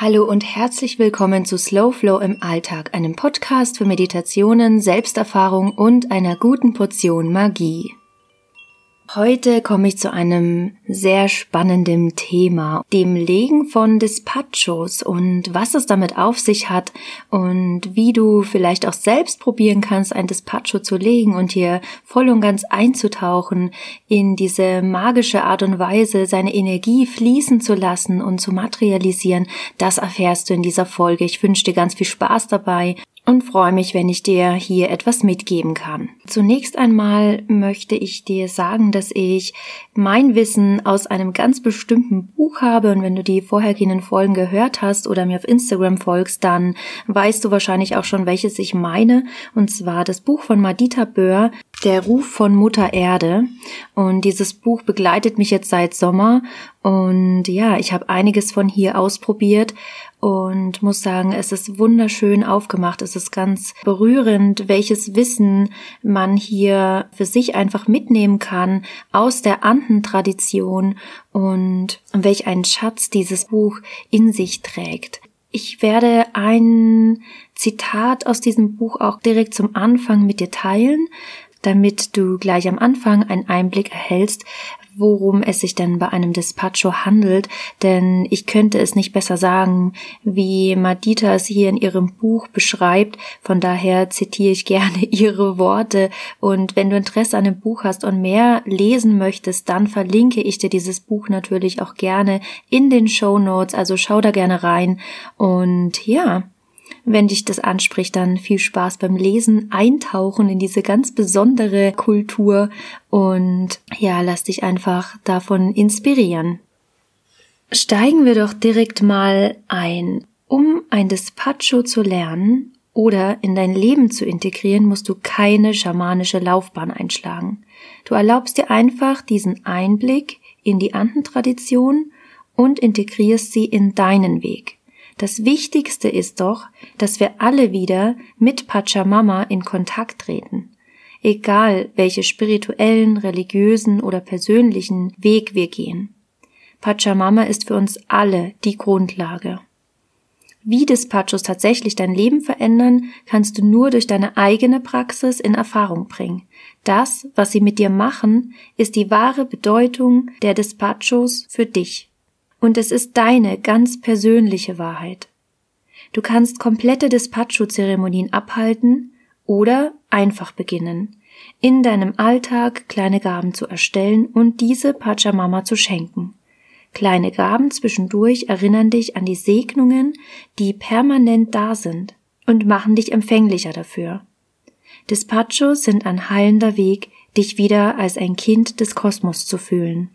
Hallo und herzlich willkommen zu Slow Flow im Alltag, einem Podcast für Meditationen, Selbsterfahrung und einer guten Portion Magie. Heute komme ich zu einem sehr spannenden Thema, dem Legen von Dispachos und was es damit auf sich hat und wie du vielleicht auch selbst probieren kannst, ein Dispacho zu legen und hier voll und ganz einzutauchen in diese magische Art und Weise, seine Energie fließen zu lassen und zu materialisieren. Das erfährst du in dieser Folge. Ich wünsche dir ganz viel Spaß dabei und freue mich, wenn ich dir hier etwas mitgeben kann. Zunächst einmal möchte ich dir sagen, dass ich mein Wissen aus einem ganz bestimmten Buch habe und wenn du die vorhergehenden Folgen gehört hast oder mir auf Instagram folgst, dann weißt du wahrscheinlich auch schon, welches ich meine und zwar das Buch von Madita Böhr, Der Ruf von Mutter Erde und dieses Buch begleitet mich jetzt seit Sommer und ja, ich habe einiges von hier ausprobiert und muss sagen, es ist wunderschön aufgemacht. Es ist ganz berührend, welches Wissen man hier für sich einfach mitnehmen kann aus der Anden-Tradition und welch einen Schatz dieses Buch in sich trägt. Ich werde ein Zitat aus diesem Buch auch direkt zum Anfang mit dir teilen, damit du gleich am Anfang einen Einblick erhältst, worum es sich denn bei einem Despacho handelt, denn ich könnte es nicht besser sagen, wie Madita es hier in ihrem Buch beschreibt. Von daher zitiere ich gerne ihre Worte. Und wenn du Interesse an dem Buch hast und mehr lesen möchtest, dann verlinke ich dir dieses Buch natürlich auch gerne in den Show Notes. Also schau da gerne rein. Und ja, wenn dich das anspricht, dann viel Spaß beim Lesen, eintauchen in diese ganz besondere Kultur und ja, lass dich einfach davon inspirieren. Steigen wir doch direkt mal ein. Um ein Despacho zu lernen oder in dein Leben zu integrieren, musst du keine schamanische Laufbahn einschlagen. Du erlaubst dir einfach diesen Einblick in die Andentradition und integrierst sie in deinen Weg. Das Wichtigste ist doch, dass wir alle wieder mit Pachamama in Kontakt treten. Egal, welche spirituellen, religiösen oder persönlichen Weg wir gehen. Pachamama ist für uns alle die Grundlage. Wie Dispachos tatsächlich dein Leben verändern, kannst du nur durch deine eigene Praxis in Erfahrung bringen. Das, was sie mit dir machen, ist die wahre Bedeutung der Dispachos für dich und es ist deine ganz persönliche Wahrheit. Du kannst komplette Despacho-Zeremonien abhalten oder einfach beginnen, in deinem Alltag kleine Gaben zu erstellen und diese Pachamama zu schenken. Kleine Gaben zwischendurch erinnern dich an die Segnungen, die permanent da sind und machen dich empfänglicher dafür. Despachos sind ein heilender Weg, dich wieder als ein Kind des Kosmos zu fühlen.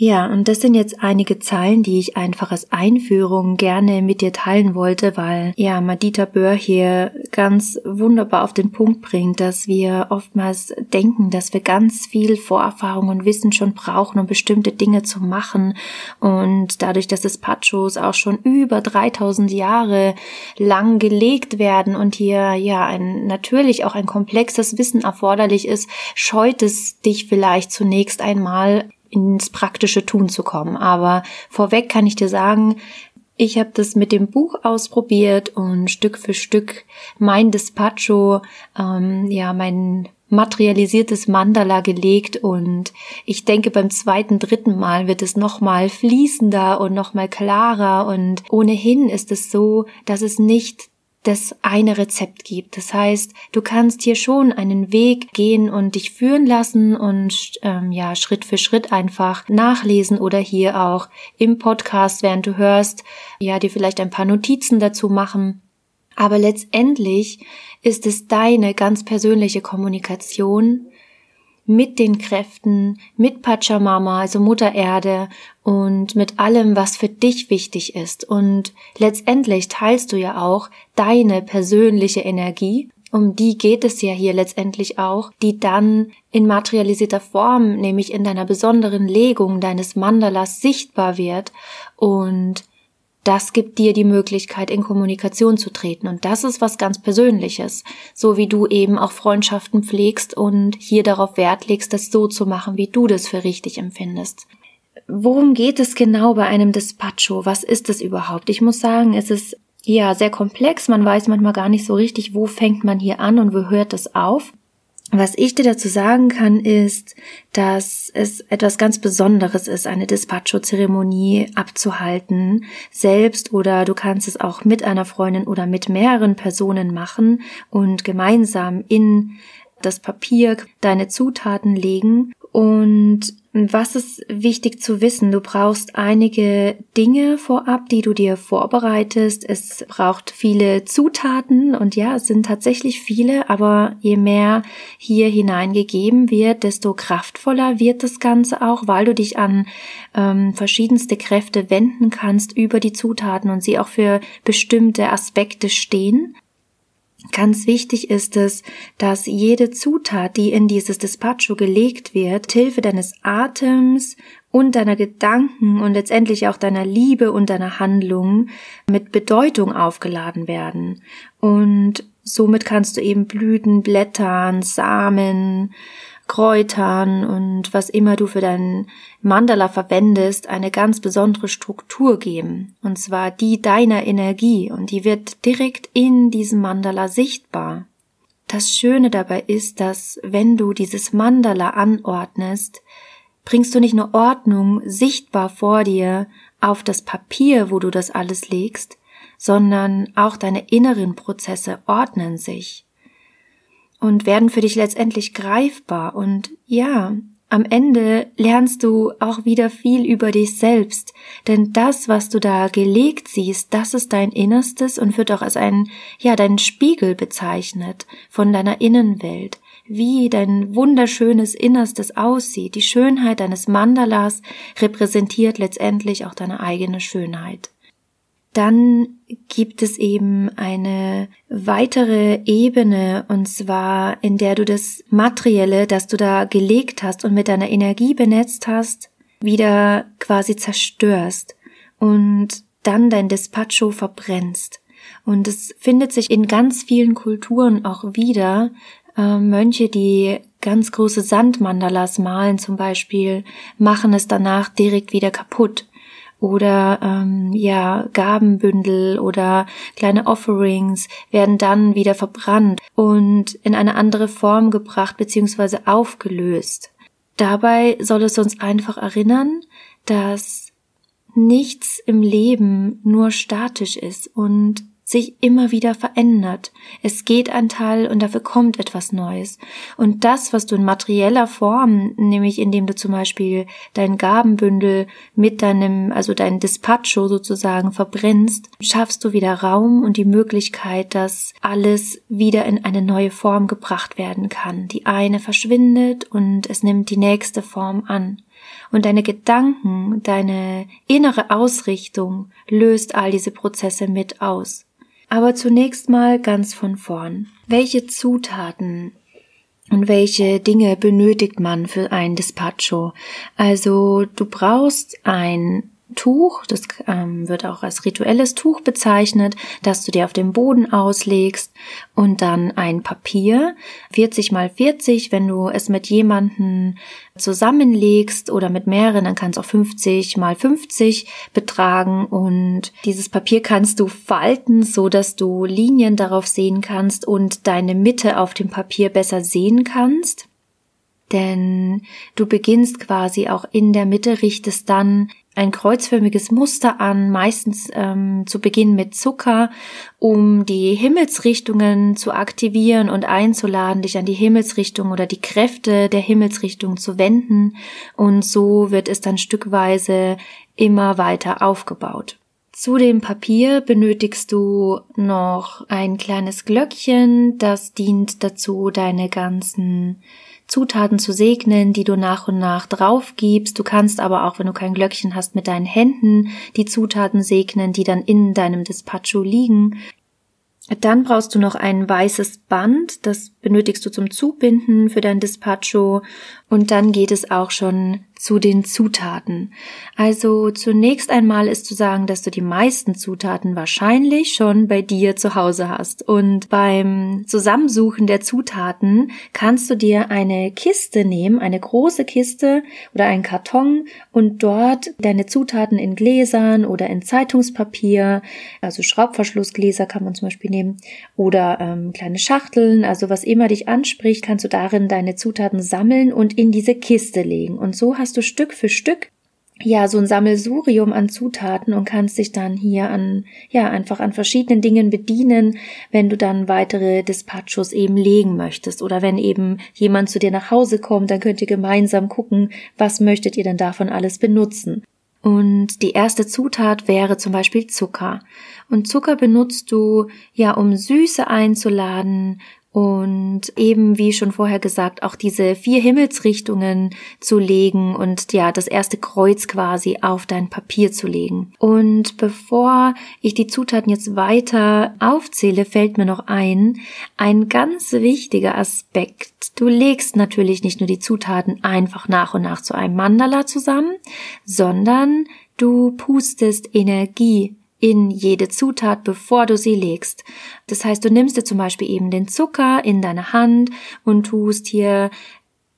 Ja, und das sind jetzt einige Zeilen, die ich einfach als Einführung gerne mit dir teilen wollte, weil ja Madita Böhr hier ganz wunderbar auf den Punkt bringt, dass wir oftmals denken, dass wir ganz viel Vorerfahrung und Wissen schon brauchen, um bestimmte Dinge zu machen. Und dadurch, dass es Pachos auch schon über 3000 Jahre lang gelegt werden und hier ja ein natürlich auch ein komplexes Wissen erforderlich ist, scheut es dich vielleicht zunächst einmal ins praktische Tun zu kommen. Aber vorweg kann ich dir sagen, ich habe das mit dem Buch ausprobiert und Stück für Stück mein Despacho, ähm, ja, mein materialisiertes Mandala gelegt und ich denke beim zweiten, dritten Mal wird es nochmal fließender und nochmal klarer und ohnehin ist es so, dass es nicht das eine Rezept gibt. Das heißt, du kannst hier schon einen Weg gehen und dich führen lassen und ähm, ja Schritt für Schritt einfach nachlesen oder hier auch im Podcast, während du hörst, ja dir vielleicht ein paar Notizen dazu machen. Aber letztendlich ist es deine ganz persönliche Kommunikation mit den Kräften, mit Pachamama, also Mutter Erde und mit allem, was für dich wichtig ist. Und letztendlich teilst du ja auch deine persönliche Energie. Um die geht es ja hier letztendlich auch, die dann in materialisierter Form, nämlich in deiner besonderen Legung deines Mandalas sichtbar wird und das gibt dir die Möglichkeit, in Kommunikation zu treten. Und das ist was ganz Persönliches. So wie du eben auch Freundschaften pflegst und hier darauf Wert legst, das so zu machen, wie du das für richtig empfindest. worum geht es genau bei einem Despacho? Was ist es überhaupt? Ich muss sagen, es ist ja sehr komplex. Man weiß manchmal gar nicht so richtig, wo fängt man hier an und wo hört es auf. Was ich dir dazu sagen kann, ist, dass es etwas ganz Besonderes ist, eine Despacho-Zeremonie abzuhalten, selbst oder du kannst es auch mit einer Freundin oder mit mehreren Personen machen und gemeinsam in das Papier deine Zutaten legen und was ist wichtig zu wissen? Du brauchst einige Dinge vorab, die du dir vorbereitest. Es braucht viele Zutaten und ja, es sind tatsächlich viele, aber je mehr hier hineingegeben wird, desto kraftvoller wird das Ganze auch, weil du dich an ähm, verschiedenste Kräfte wenden kannst über die Zutaten und sie auch für bestimmte Aspekte stehen. Ganz wichtig ist es, dass jede Zutat, die in dieses Despacho gelegt wird, Hilfe deines Atems und deiner Gedanken und letztendlich auch deiner Liebe und deiner Handlungen mit Bedeutung aufgeladen werden. Und somit kannst du eben Blüten, Blättern, Samen, Kräutern und was immer du für deinen Mandala verwendest, eine ganz besondere Struktur geben. Und zwar die deiner Energie. Und die wird direkt in diesem Mandala sichtbar. Das Schöne dabei ist, dass wenn du dieses Mandala anordnest, bringst du nicht nur Ordnung sichtbar vor dir auf das Papier, wo du das alles legst, sondern auch deine inneren Prozesse ordnen sich und werden für dich letztendlich greifbar. Und ja, am Ende lernst du auch wieder viel über dich selbst, denn das, was du da gelegt siehst, das ist dein Innerstes und wird auch als ein, ja, dein Spiegel bezeichnet von deiner Innenwelt, wie dein wunderschönes Innerstes aussieht. Die Schönheit deines Mandalas repräsentiert letztendlich auch deine eigene Schönheit. Dann gibt es eben eine weitere Ebene, und zwar in der du das Materielle, das du da gelegt hast und mit deiner Energie benetzt hast, wieder quasi zerstörst und dann dein Despacho verbrennst. Und es findet sich in ganz vielen Kulturen auch wieder. Äh, Mönche, die ganz große Sandmandalas malen zum Beispiel, machen es danach direkt wieder kaputt oder ähm, ja Gabenbündel oder kleine Offerings werden dann wieder verbrannt und in eine andere Form gebracht bzw. aufgelöst. Dabei soll es uns einfach erinnern, dass nichts im Leben nur statisch ist und sich immer wieder verändert. Es geht ein Teil und dafür kommt etwas Neues. Und das, was du in materieller Form, nämlich indem du zum Beispiel dein Gabenbündel mit deinem, also dein Despacho sozusagen verbrennst, schaffst du wieder Raum und die Möglichkeit, dass alles wieder in eine neue Form gebracht werden kann. Die eine verschwindet und es nimmt die nächste Form an. Und deine Gedanken, deine innere Ausrichtung löst all diese Prozesse mit aus. Aber zunächst mal ganz von vorn. Welche Zutaten und welche Dinge benötigt man für ein Despacho? Also du brauchst ein Tuch, das ähm, wird auch als rituelles Tuch bezeichnet, das du dir auf dem Boden auslegst und dann ein Papier, 40 mal 40, wenn du es mit jemanden zusammenlegst oder mit mehreren, dann kann es auch 50 mal 50 betragen und dieses Papier kannst du falten, so dass du Linien darauf sehen kannst und deine Mitte auf dem Papier besser sehen kannst. Denn du beginnst quasi auch in der Mitte, richtest dann ein kreuzförmiges Muster an, meistens ähm, zu Beginn mit Zucker, um die Himmelsrichtungen zu aktivieren und einzuladen, dich an die Himmelsrichtung oder die Kräfte der Himmelsrichtung zu wenden. Und so wird es dann stückweise immer weiter aufgebaut. Zu dem Papier benötigst du noch ein kleines Glöckchen, das dient dazu, deine ganzen Zutaten zu segnen, die du nach und nach drauf gibst. Du kannst aber auch, wenn du kein Glöckchen hast, mit deinen Händen die Zutaten segnen, die dann in deinem Despacho liegen. Dann brauchst du noch ein weißes Band, das benötigst du zum Zubinden für dein Despacho Und dann geht es auch schon zu den Zutaten. Also zunächst einmal ist zu sagen, dass du die meisten Zutaten wahrscheinlich schon bei dir zu Hause hast. Und beim Zusammensuchen der Zutaten kannst du dir eine Kiste nehmen, eine große Kiste oder einen Karton und dort deine Zutaten in Gläsern oder in Zeitungspapier, also Schraubverschlussgläser kann man zum Beispiel nehmen, oder ähm, kleine Schachteln, also was immer dich anspricht, kannst du darin deine Zutaten sammeln und in diese Kiste legen. Und so hast du Stück für Stück ja, so ein Sammelsurium an Zutaten und kannst dich dann hier an, ja, einfach an verschiedenen Dingen bedienen, wenn du dann weitere Dispatchos eben legen möchtest. Oder wenn eben jemand zu dir nach Hause kommt, dann könnt ihr gemeinsam gucken, was möchtet ihr denn davon alles benutzen. Und die erste Zutat wäre zum Beispiel Zucker. Und Zucker benutzt du ja, um Süße einzuladen, und eben, wie schon vorher gesagt, auch diese vier Himmelsrichtungen zu legen und ja, das erste Kreuz quasi auf dein Papier zu legen. Und bevor ich die Zutaten jetzt weiter aufzähle, fällt mir noch ein, ein ganz wichtiger Aspekt. Du legst natürlich nicht nur die Zutaten einfach nach und nach zu einem Mandala zusammen, sondern du pustest Energie in jede Zutat, bevor du sie legst. Das heißt, du nimmst dir zum Beispiel eben den Zucker in deine Hand und tust hier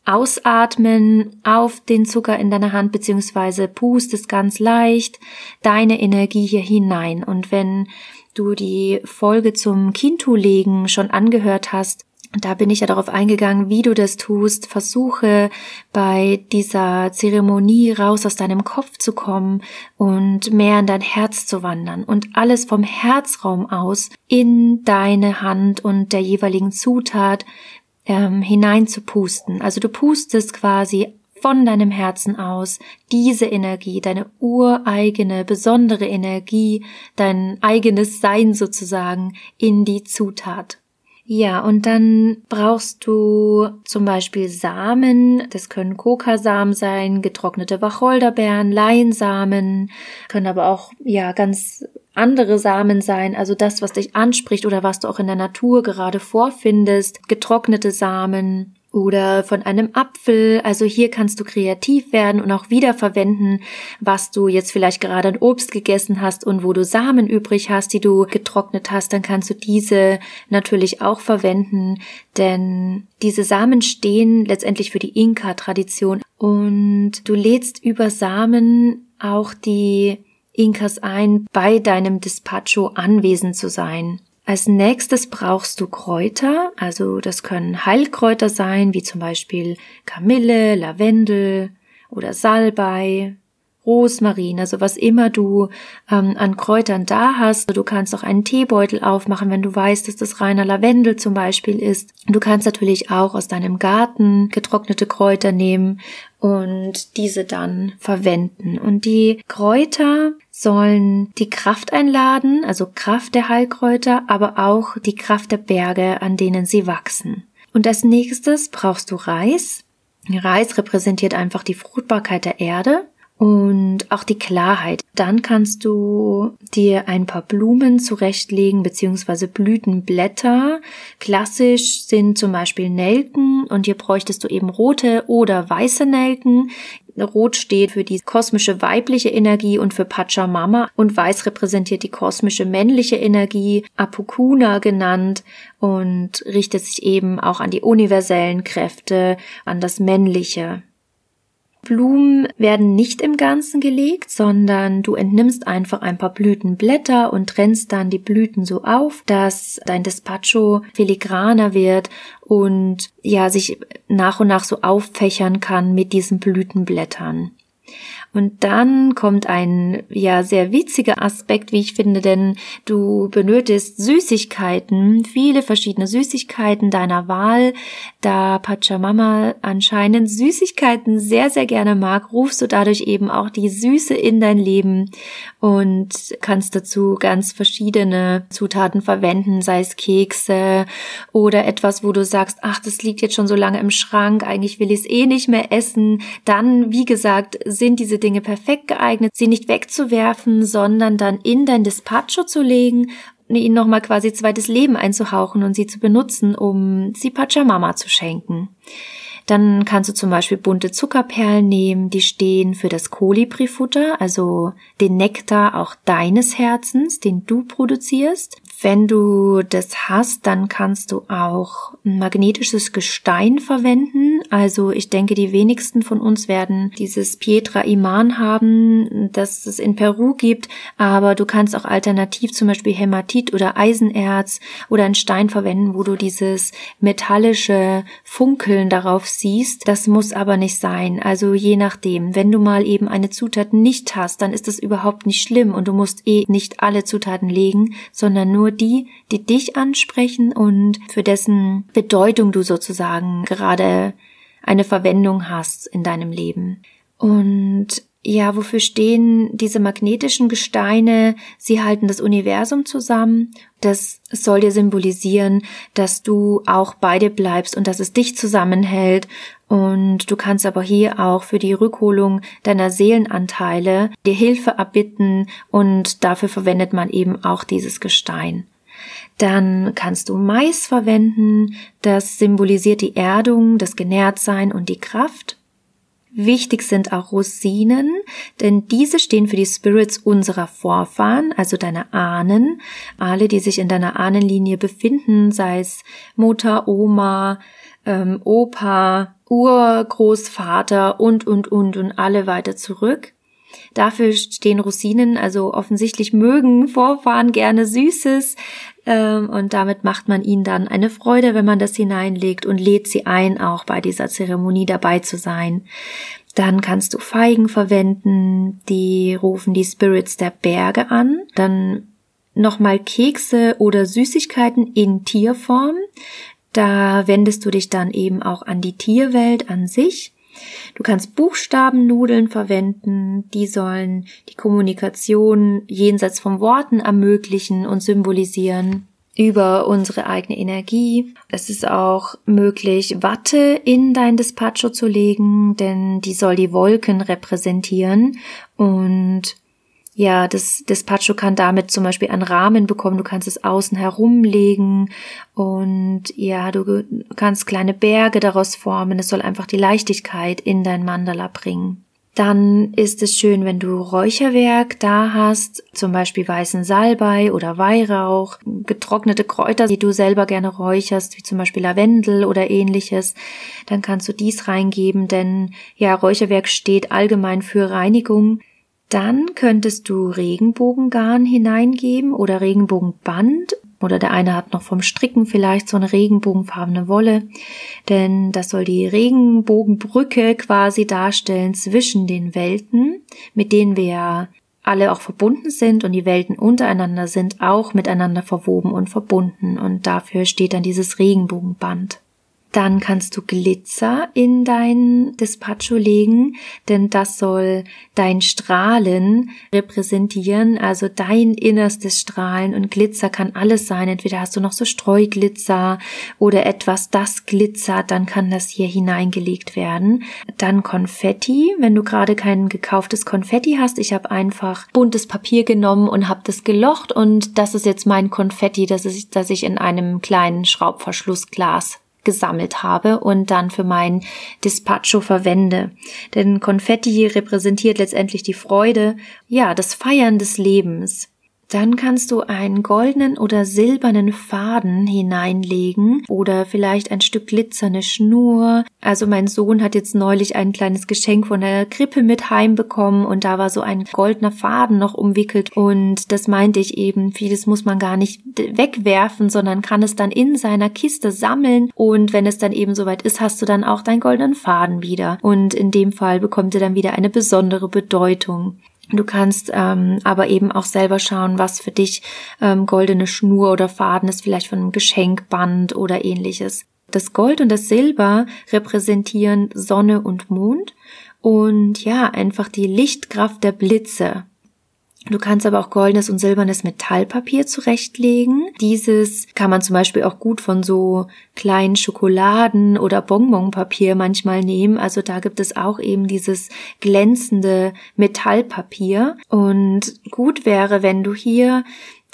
ausatmen auf den Zucker in deiner Hand beziehungsweise pustest ganz leicht deine Energie hier hinein. Und wenn du die Folge zum Kintu-Legen schon angehört hast, da bin ich ja darauf eingegangen, wie du das tust. Versuche bei dieser Zeremonie raus aus deinem Kopf zu kommen und mehr in dein Herz zu wandern und alles vom Herzraum aus in deine Hand und der jeweiligen Zutat ähm, hinein zu pusten. Also du pustest quasi von deinem Herzen aus diese Energie, deine ureigene, besondere Energie, dein eigenes Sein sozusagen in die Zutat. Ja, und dann brauchst du zum Beispiel Samen. Das können Kokasamen sein, getrocknete Wacholderbeeren, Leinsamen, können aber auch, ja, ganz andere Samen sein, also das, was dich anspricht oder was du auch in der Natur gerade vorfindest, getrocknete Samen, oder von einem Apfel. Also hier kannst du kreativ werden und auch wiederverwenden, was du jetzt vielleicht gerade an Obst gegessen hast und wo du Samen übrig hast, die du getrocknet hast, dann kannst du diese natürlich auch verwenden, denn diese Samen stehen letztendlich für die Inka-Tradition und du lädst über Samen auch die Inkas ein, bei deinem Despacho anwesend zu sein. Als nächstes brauchst du Kräuter, also das können Heilkräuter sein, wie zum Beispiel Kamille, Lavendel oder Salbei, Rosmarin, also was immer du ähm, an Kräutern da hast. Du kannst auch einen Teebeutel aufmachen, wenn du weißt, dass das reiner Lavendel zum Beispiel ist. Du kannst natürlich auch aus deinem Garten getrocknete Kräuter nehmen und diese dann verwenden. Und die Kräuter sollen die Kraft einladen, also Kraft der Heilkräuter, aber auch die Kraft der Berge, an denen sie wachsen. Und als nächstes brauchst du Reis. Reis repräsentiert einfach die Fruchtbarkeit der Erde und auch die Klarheit. Dann kannst du dir ein paar Blumen zurechtlegen beziehungsweise Blütenblätter. Klassisch sind zum Beispiel Nelken und hier bräuchtest du eben rote oder weiße Nelken. Rot steht für die kosmische weibliche Energie und für Pachamama und weiß repräsentiert die kosmische männliche Energie, Apukuna genannt und richtet sich eben auch an die universellen Kräfte, an das Männliche. Blumen werden nicht im Ganzen gelegt, sondern du entnimmst einfach ein paar Blütenblätter und trennst dann die Blüten so auf, dass dein Despacho filigraner wird und ja, sich nach und nach so auffächern kann mit diesen Blütenblättern. Und dann kommt ein ja sehr witziger Aspekt, wie ich finde, denn du benötigst Süßigkeiten, viele verschiedene Süßigkeiten deiner Wahl. Da Pachamama anscheinend Süßigkeiten sehr, sehr gerne mag, rufst du dadurch eben auch die Süße in dein Leben und kannst dazu ganz verschiedene Zutaten verwenden, sei es Kekse oder etwas, wo du sagst, ach, das liegt jetzt schon so lange im Schrank, eigentlich will ich es eh nicht mehr essen. Dann, wie gesagt, sind diese Dinge perfekt geeignet, sie nicht wegzuwerfen, sondern dann in dein Despacho zu legen ihnen nochmal quasi zweites Leben einzuhauchen und sie zu benutzen, um sie Pachamama zu schenken. Dann kannst du zum Beispiel bunte Zuckerperlen nehmen, die stehen für das Kolibrifutter, also den Nektar auch deines Herzens, den du produzierst. Wenn du das hast, dann kannst du auch ein magnetisches Gestein verwenden. Also ich denke, die wenigsten von uns werden dieses Pietra Iman haben, das es in Peru gibt, aber du kannst auch alternativ zum Beispiel Hämatit oder Eisenerz oder einen Stein verwenden, wo du dieses metallische Funkeln darauf siehst. Das muss aber nicht sein. Also je nachdem, wenn du mal eben eine Zutat nicht hast, dann ist das überhaupt nicht schlimm und du musst eh nicht alle Zutaten legen, sondern nur die, die dich ansprechen und für dessen Bedeutung du sozusagen gerade eine Verwendung hast in deinem Leben. Und ja, wofür stehen diese magnetischen Gesteine? Sie halten das Universum zusammen. Das soll dir symbolisieren, dass du auch bei dir bleibst und dass es dich zusammenhält. Und du kannst aber hier auch für die Rückholung deiner Seelenanteile dir Hilfe erbitten und dafür verwendet man eben auch dieses Gestein. Dann kannst du Mais verwenden. Das symbolisiert die Erdung, das Genährtsein und die Kraft. Wichtig sind auch Rosinen, denn diese stehen für die Spirits unserer Vorfahren, also deiner Ahnen, alle, die sich in deiner Ahnenlinie befinden, sei es Mutter, Oma, ähm, Opa, Urgroßvater und, und, und und alle weiter zurück. Dafür stehen Rosinen, also offensichtlich mögen Vorfahren gerne Süßes, ähm, und damit macht man ihnen dann eine Freude, wenn man das hineinlegt und lädt sie ein, auch bei dieser Zeremonie dabei zu sein. Dann kannst du Feigen verwenden, die rufen die Spirits der Berge an. Dann nochmal Kekse oder Süßigkeiten in Tierform. Da wendest du dich dann eben auch an die Tierwelt an sich. Du kannst Buchstabennudeln verwenden, die sollen die Kommunikation jenseits von Worten ermöglichen und symbolisieren über unsere eigene Energie. Es ist auch möglich, Watte in dein Despacho zu legen, denn die soll die Wolken repräsentieren und ja, das Despacho kann damit zum Beispiel einen Rahmen bekommen. Du kannst es außen herumlegen und ja, du kannst kleine Berge daraus formen. Es soll einfach die Leichtigkeit in dein Mandala bringen. Dann ist es schön, wenn du Räucherwerk da hast, zum Beispiel weißen Salbei oder Weihrauch, getrocknete Kräuter, die du selber gerne räucherst, wie zum Beispiel Lavendel oder ähnliches. Dann kannst du dies reingeben, denn ja, Räucherwerk steht allgemein für Reinigung. Dann könntest du Regenbogengarn hineingeben oder Regenbogenband. Oder der eine hat noch vom Stricken vielleicht so eine regenbogenfarbene Wolle, denn das soll die Regenbogenbrücke quasi darstellen zwischen den Welten, mit denen wir alle auch verbunden sind. Und die Welten untereinander sind auch miteinander verwoben und verbunden. Und dafür steht dann dieses Regenbogenband. Dann kannst du Glitzer in dein Despacho legen, denn das soll dein Strahlen repräsentieren, also dein innerstes Strahlen und Glitzer kann alles sein. Entweder hast du noch so Streuglitzer oder etwas, das glitzert, dann kann das hier hineingelegt werden. Dann Konfetti, wenn du gerade kein gekauftes Konfetti hast. Ich habe einfach buntes Papier genommen und habe das gelocht und das ist jetzt mein Konfetti, das, ist, das ich in einem kleinen Schraubverschlussglas gesammelt habe und dann für mein Dispatcho verwende. Denn Konfetti repräsentiert letztendlich die Freude, ja, das Feiern des Lebens. Dann kannst du einen goldenen oder silbernen Faden hineinlegen oder vielleicht ein Stück glitzernde Schnur. Also mein Sohn hat jetzt neulich ein kleines Geschenk von der Krippe mit heimbekommen und da war so ein goldener Faden noch umwickelt und das meinte ich eben, vieles muss man gar nicht wegwerfen, sondern kann es dann in seiner Kiste sammeln und wenn es dann eben soweit ist, hast du dann auch deinen goldenen Faden wieder und in dem Fall bekommt er dann wieder eine besondere Bedeutung. Du kannst ähm, aber eben auch selber schauen, was für dich ähm, goldene Schnur oder Faden ist, vielleicht von einem Geschenkband oder ähnliches. Das Gold und das Silber repräsentieren Sonne und Mond und ja, einfach die Lichtkraft der Blitze. Du kannst aber auch goldenes und silbernes Metallpapier zurechtlegen. Dieses kann man zum Beispiel auch gut von so kleinen Schokoladen oder Bonbonpapier manchmal nehmen. Also da gibt es auch eben dieses glänzende Metallpapier. Und gut wäre, wenn du hier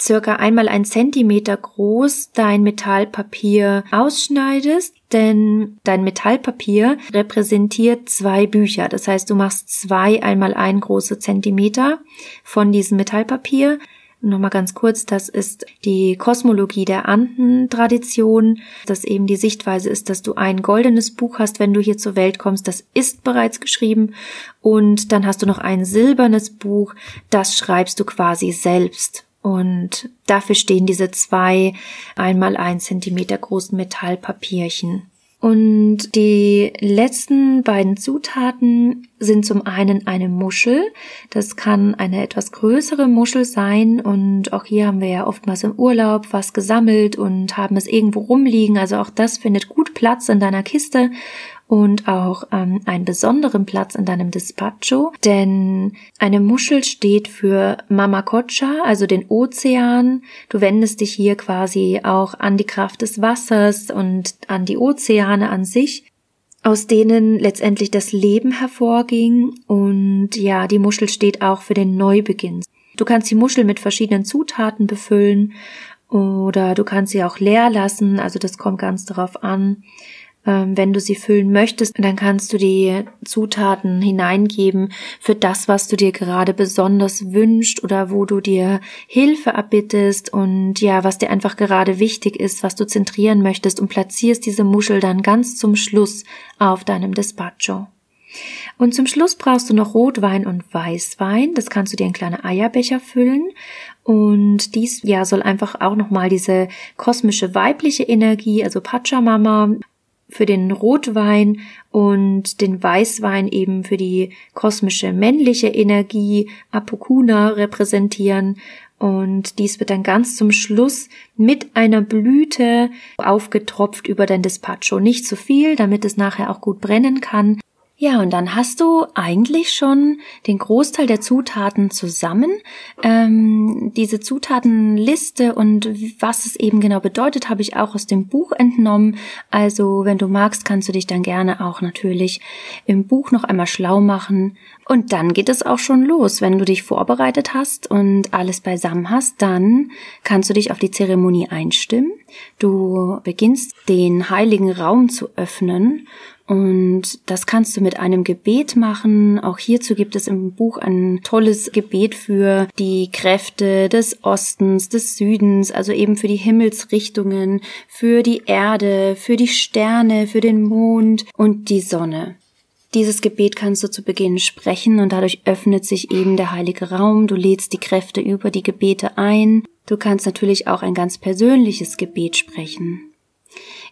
circa einmal ein Zentimeter groß dein Metallpapier ausschneidest, denn dein Metallpapier repräsentiert zwei Bücher. Das heißt, du machst zwei einmal ein große Zentimeter von diesem Metallpapier Nochmal ganz kurz, das ist die Kosmologie der Anden-Tradition, dass eben die Sichtweise ist, dass du ein goldenes Buch hast, wenn du hier zur Welt kommst, das ist bereits geschrieben und dann hast du noch ein silbernes Buch, das schreibst du quasi selbst. Und dafür stehen diese zwei einmal ein Zentimeter großen Metallpapierchen. Und die letzten beiden Zutaten sind zum einen eine Muschel. Das kann eine etwas größere Muschel sein. Und auch hier haben wir ja oftmals im Urlaub was gesammelt und haben es irgendwo rumliegen. Also auch das findet gut Platz in deiner Kiste und auch ähm, einen besonderen Platz in deinem Despacho, denn eine Muschel steht für Mama Kocha, also den Ozean. Du wendest dich hier quasi auch an die Kraft des Wassers und an die Ozeane an sich aus denen letztendlich das Leben hervorging und ja, die Muschel steht auch für den Neubeginn. Du kannst die Muschel mit verschiedenen Zutaten befüllen oder du kannst sie auch leer lassen, also das kommt ganz darauf an. Ähm, wenn du sie füllen möchtest, dann kannst du die Zutaten hineingeben für das, was du dir gerade besonders wünscht oder wo du dir Hilfe erbittest und ja, was dir einfach gerade wichtig ist, was du zentrieren möchtest und platzierst diese Muschel dann ganz zum Schluss auf deinem Despacho. Und zum Schluss brauchst du noch Rotwein und Weißwein. Das kannst du dir in kleine Eierbecher füllen. Und dies, ja, soll einfach auch nochmal diese kosmische weibliche Energie, also Pachamama, für den Rotwein und den Weißwein eben für die kosmische männliche Energie Apokuna repräsentieren. Und dies wird dann ganz zum Schluss mit einer Blüte aufgetropft über dein Despacho. Nicht zu viel, damit es nachher auch gut brennen kann. Ja, und dann hast du eigentlich schon den Großteil der Zutaten zusammen. Ähm, diese Zutatenliste und was es eben genau bedeutet, habe ich auch aus dem Buch entnommen. Also, wenn du magst, kannst du dich dann gerne auch natürlich im Buch noch einmal schlau machen. Und dann geht es auch schon los. Wenn du dich vorbereitet hast und alles beisammen hast, dann kannst du dich auf die Zeremonie einstimmen. Du beginnst den heiligen Raum zu öffnen und das kannst du mit einem Gebet machen. Auch hierzu gibt es im Buch ein tolles Gebet für die Kräfte des Ostens, des Südens, also eben für die Himmelsrichtungen, für die Erde, für die Sterne, für den Mond und die Sonne. Dieses Gebet kannst du zu Beginn sprechen und dadurch öffnet sich eben der heilige Raum. Du lädst die Kräfte über die Gebete ein. Du kannst natürlich auch ein ganz persönliches Gebet sprechen.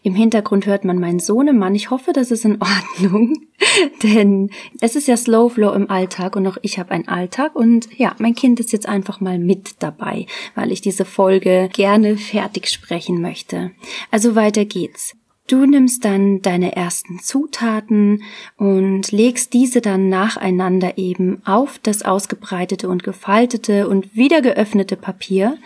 Im Hintergrund hört man meinen Sohnemann. Ich hoffe, das ist in Ordnung, denn es ist ja Slow Flow im Alltag und auch ich habe einen Alltag und ja, mein Kind ist jetzt einfach mal mit dabei, weil ich diese Folge gerne fertig sprechen möchte. Also weiter geht's. Du nimmst dann deine ersten Zutaten und legst diese dann nacheinander eben auf das ausgebreitete und gefaltete und wieder geöffnete Papier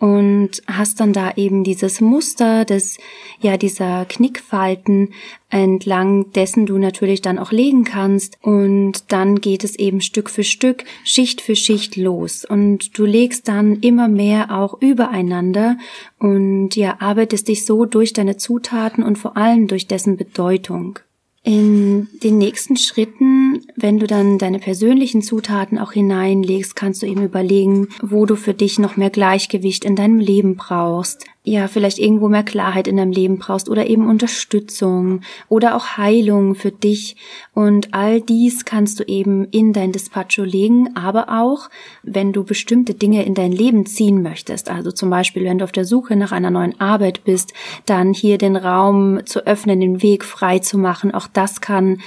und hast dann da eben dieses Muster des, ja, dieser Knickfalten entlang dessen du natürlich dann auch legen kannst und dann geht es eben Stück für Stück, Schicht für Schicht los und du legst dann immer mehr auch übereinander und ja, arbeitest dich so durch deine Zutaten und vor allem durch dessen Bedeutung. In den nächsten Schritten, wenn du dann deine persönlichen Zutaten auch hineinlegst, kannst du eben überlegen, wo du für dich noch mehr Gleichgewicht in deinem Leben brauchst ja, vielleicht irgendwo mehr Klarheit in deinem Leben brauchst oder eben Unterstützung oder auch Heilung für dich. Und all dies kannst du eben in dein Despacho legen, aber auch, wenn du bestimmte Dinge in dein Leben ziehen möchtest. Also zum Beispiel, wenn du auf der Suche nach einer neuen Arbeit bist, dann hier den Raum zu öffnen, den Weg frei zu machen. Auch das kann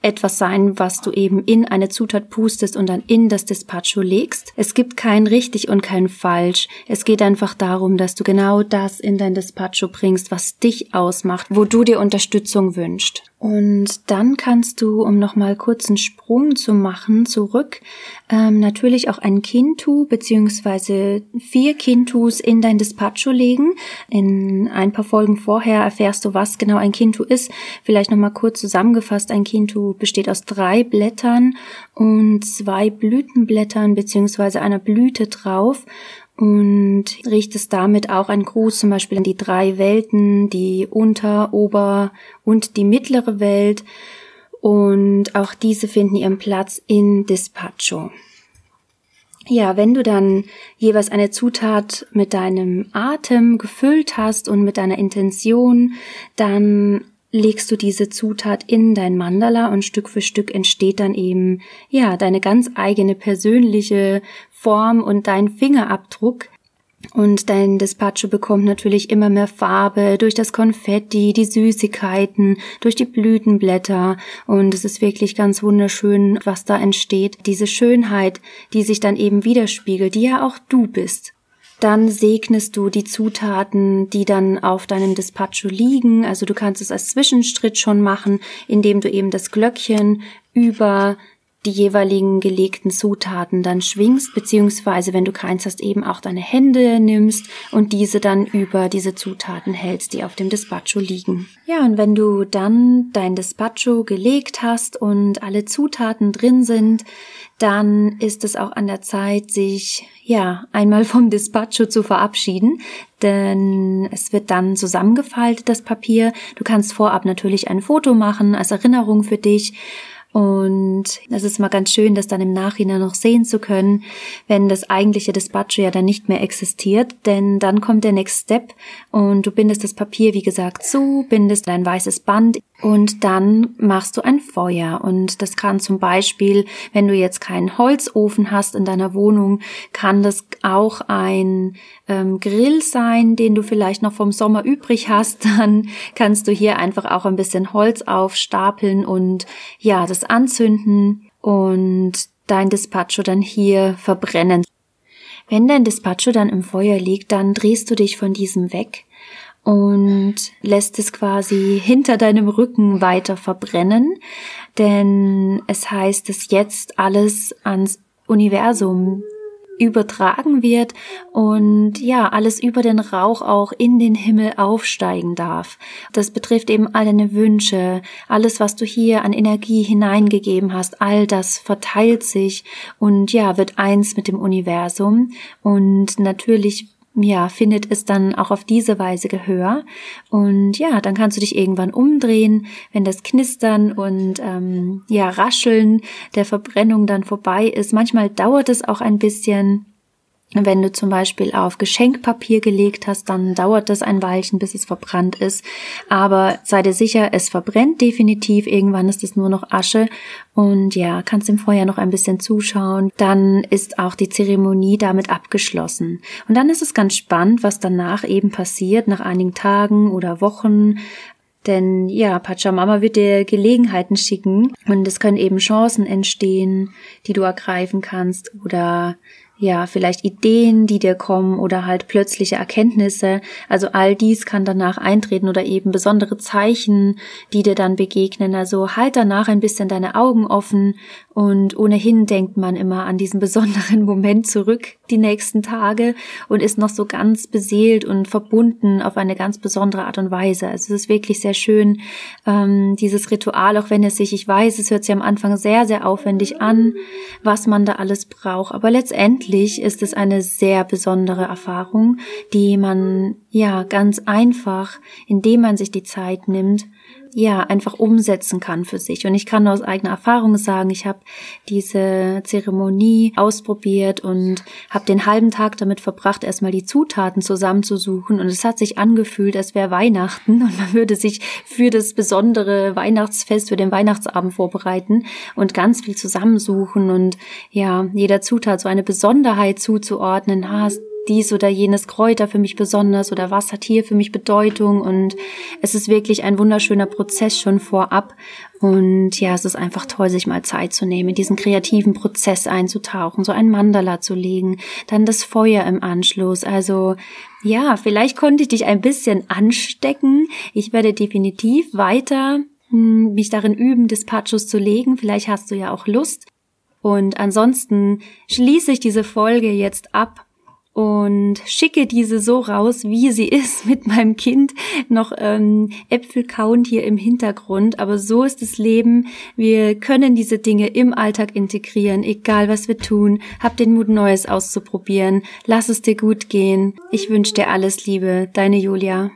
etwas sein, was du eben in eine Zutat pustest und dann in das Despacho legst. Es gibt kein richtig und kein falsch. Es geht einfach darum, dass du genau das in dein Despacho bringst, was dich ausmacht, wo du dir Unterstützung wünschst. Und dann kannst du, um nochmal kurz einen Sprung zu machen, zurück, ähm, natürlich auch ein Kintu beziehungsweise vier Kintus in dein Despacho legen. In ein paar Folgen vorher erfährst du, was genau ein Kintu ist. Vielleicht nochmal kurz zusammengefasst, ein Kintu besteht aus drei Blättern und zwei Blütenblättern beziehungsweise einer Blüte drauf. Und richtest damit auch einen Gruß zum Beispiel an die drei Welten, die Unter-, Ober- und die mittlere Welt. Und auch diese finden ihren Platz in Despacho. Ja, wenn du dann jeweils eine Zutat mit deinem Atem gefüllt hast und mit deiner Intention, dann legst du diese Zutat in dein Mandala und Stück für Stück entsteht dann eben, ja, deine ganz eigene persönliche Form und dein Fingerabdruck. Und dein Despacho bekommt natürlich immer mehr Farbe durch das Konfetti, die Süßigkeiten, durch die Blütenblätter. Und es ist wirklich ganz wunderschön, was da entsteht. Diese Schönheit, die sich dann eben widerspiegelt, die ja auch du bist. Dann segnest du die Zutaten, die dann auf deinem Despacho liegen. Also du kannst es als Zwischenstritt schon machen, indem du eben das Glöckchen über die jeweiligen gelegten Zutaten dann schwingst, beziehungsweise wenn du keins hast, eben auch deine Hände nimmst und diese dann über diese Zutaten hältst, die auf dem Despacho liegen. Ja, und wenn du dann dein Despacho gelegt hast und alle Zutaten drin sind, dann ist es auch an der Zeit, sich ja einmal vom Despacho zu verabschieden, denn es wird dann zusammengefaltet, das Papier. Du kannst vorab natürlich ein Foto machen als Erinnerung für dich und es ist mal ganz schön, das dann im Nachhinein noch sehen zu können, wenn das eigentliche Despacho ja dann nicht mehr existiert, denn dann kommt der Next Step und du bindest das Papier, wie gesagt, zu, bindest ein weißes Band und dann machst du ein Feuer. Und das kann zum Beispiel, wenn du jetzt keinen Holzofen hast in deiner Wohnung, kann das auch ein ähm, Grill sein, den du vielleicht noch vom Sommer übrig hast. Dann kannst du hier einfach auch ein bisschen Holz aufstapeln und ja, das anzünden und dein Despacho dann hier verbrennen. Wenn dein Despacho dann im Feuer liegt, dann drehst du dich von diesem weg und lässt es quasi hinter deinem Rücken weiter verbrennen, denn es heißt, dass jetzt alles ans Universum übertragen wird und ja, alles über den Rauch auch in den Himmel aufsteigen darf. Das betrifft eben all deine Wünsche, alles, was du hier an Energie hineingegeben hast, all das verteilt sich und ja, wird eins mit dem Universum und natürlich ja, findet es dann auch auf diese Weise Gehör. Und ja, dann kannst du dich irgendwann umdrehen, wenn das Knistern und ähm, ja, Rascheln der Verbrennung dann vorbei ist. Manchmal dauert es auch ein bisschen. Wenn du zum Beispiel auf Geschenkpapier gelegt hast, dann dauert das ein Weilchen, bis es verbrannt ist. Aber sei dir sicher, es verbrennt definitiv. Irgendwann ist es nur noch Asche. Und ja, kannst im Feuer noch ein bisschen zuschauen. Dann ist auch die Zeremonie damit abgeschlossen. Und dann ist es ganz spannend, was danach eben passiert, nach einigen Tagen oder Wochen. Denn ja, Pachamama wird dir Gelegenheiten schicken und es können eben Chancen entstehen, die du ergreifen kannst oder ja, vielleicht Ideen, die dir kommen oder halt plötzliche Erkenntnisse. Also all dies kann danach eintreten oder eben besondere Zeichen, die dir dann begegnen. Also halt danach ein bisschen deine Augen offen und ohnehin denkt man immer an diesen besonderen Moment zurück die nächsten Tage und ist noch so ganz beseelt und verbunden auf eine ganz besondere Art und Weise. Also es ist wirklich sehr schön, ähm, dieses Ritual, auch wenn es sich, ich weiß, es hört sich am Anfang sehr, sehr aufwendig an, was man da alles braucht. Aber letztendlich ist es eine sehr besondere Erfahrung, die man ja ganz einfach, indem man sich die Zeit nimmt, ja, einfach umsetzen kann für sich. Und ich kann aus eigener Erfahrung sagen, ich habe diese Zeremonie ausprobiert und habe den halben Tag damit verbracht, erstmal die Zutaten zusammenzusuchen. Und es hat sich angefühlt, als wäre Weihnachten und man würde sich für das besondere Weihnachtsfest, für den Weihnachtsabend vorbereiten und ganz viel zusammensuchen und ja, jeder Zutat so eine Besonderheit zuzuordnen. Hast dies oder jenes Kräuter für mich besonders oder was hat hier für mich Bedeutung und es ist wirklich ein wunderschöner Prozess schon vorab und ja, es ist einfach toll, sich mal Zeit zu nehmen, in diesen kreativen Prozess einzutauchen, so ein Mandala zu legen, dann das Feuer im Anschluss, also ja, vielleicht konnte ich dich ein bisschen anstecken. Ich werde definitiv weiter hm, mich darin üben, Dispatchos zu legen. Vielleicht hast du ja auch Lust. Und ansonsten schließe ich diese Folge jetzt ab und schicke diese so raus, wie sie ist, mit meinem Kind noch ähm, Äpfel kauend hier im Hintergrund. Aber so ist das Leben. Wir können diese Dinge im Alltag integrieren, egal was wir tun. Hab den Mut, Neues auszuprobieren. Lass es dir gut gehen. Ich wünsche dir alles Liebe. Deine Julia.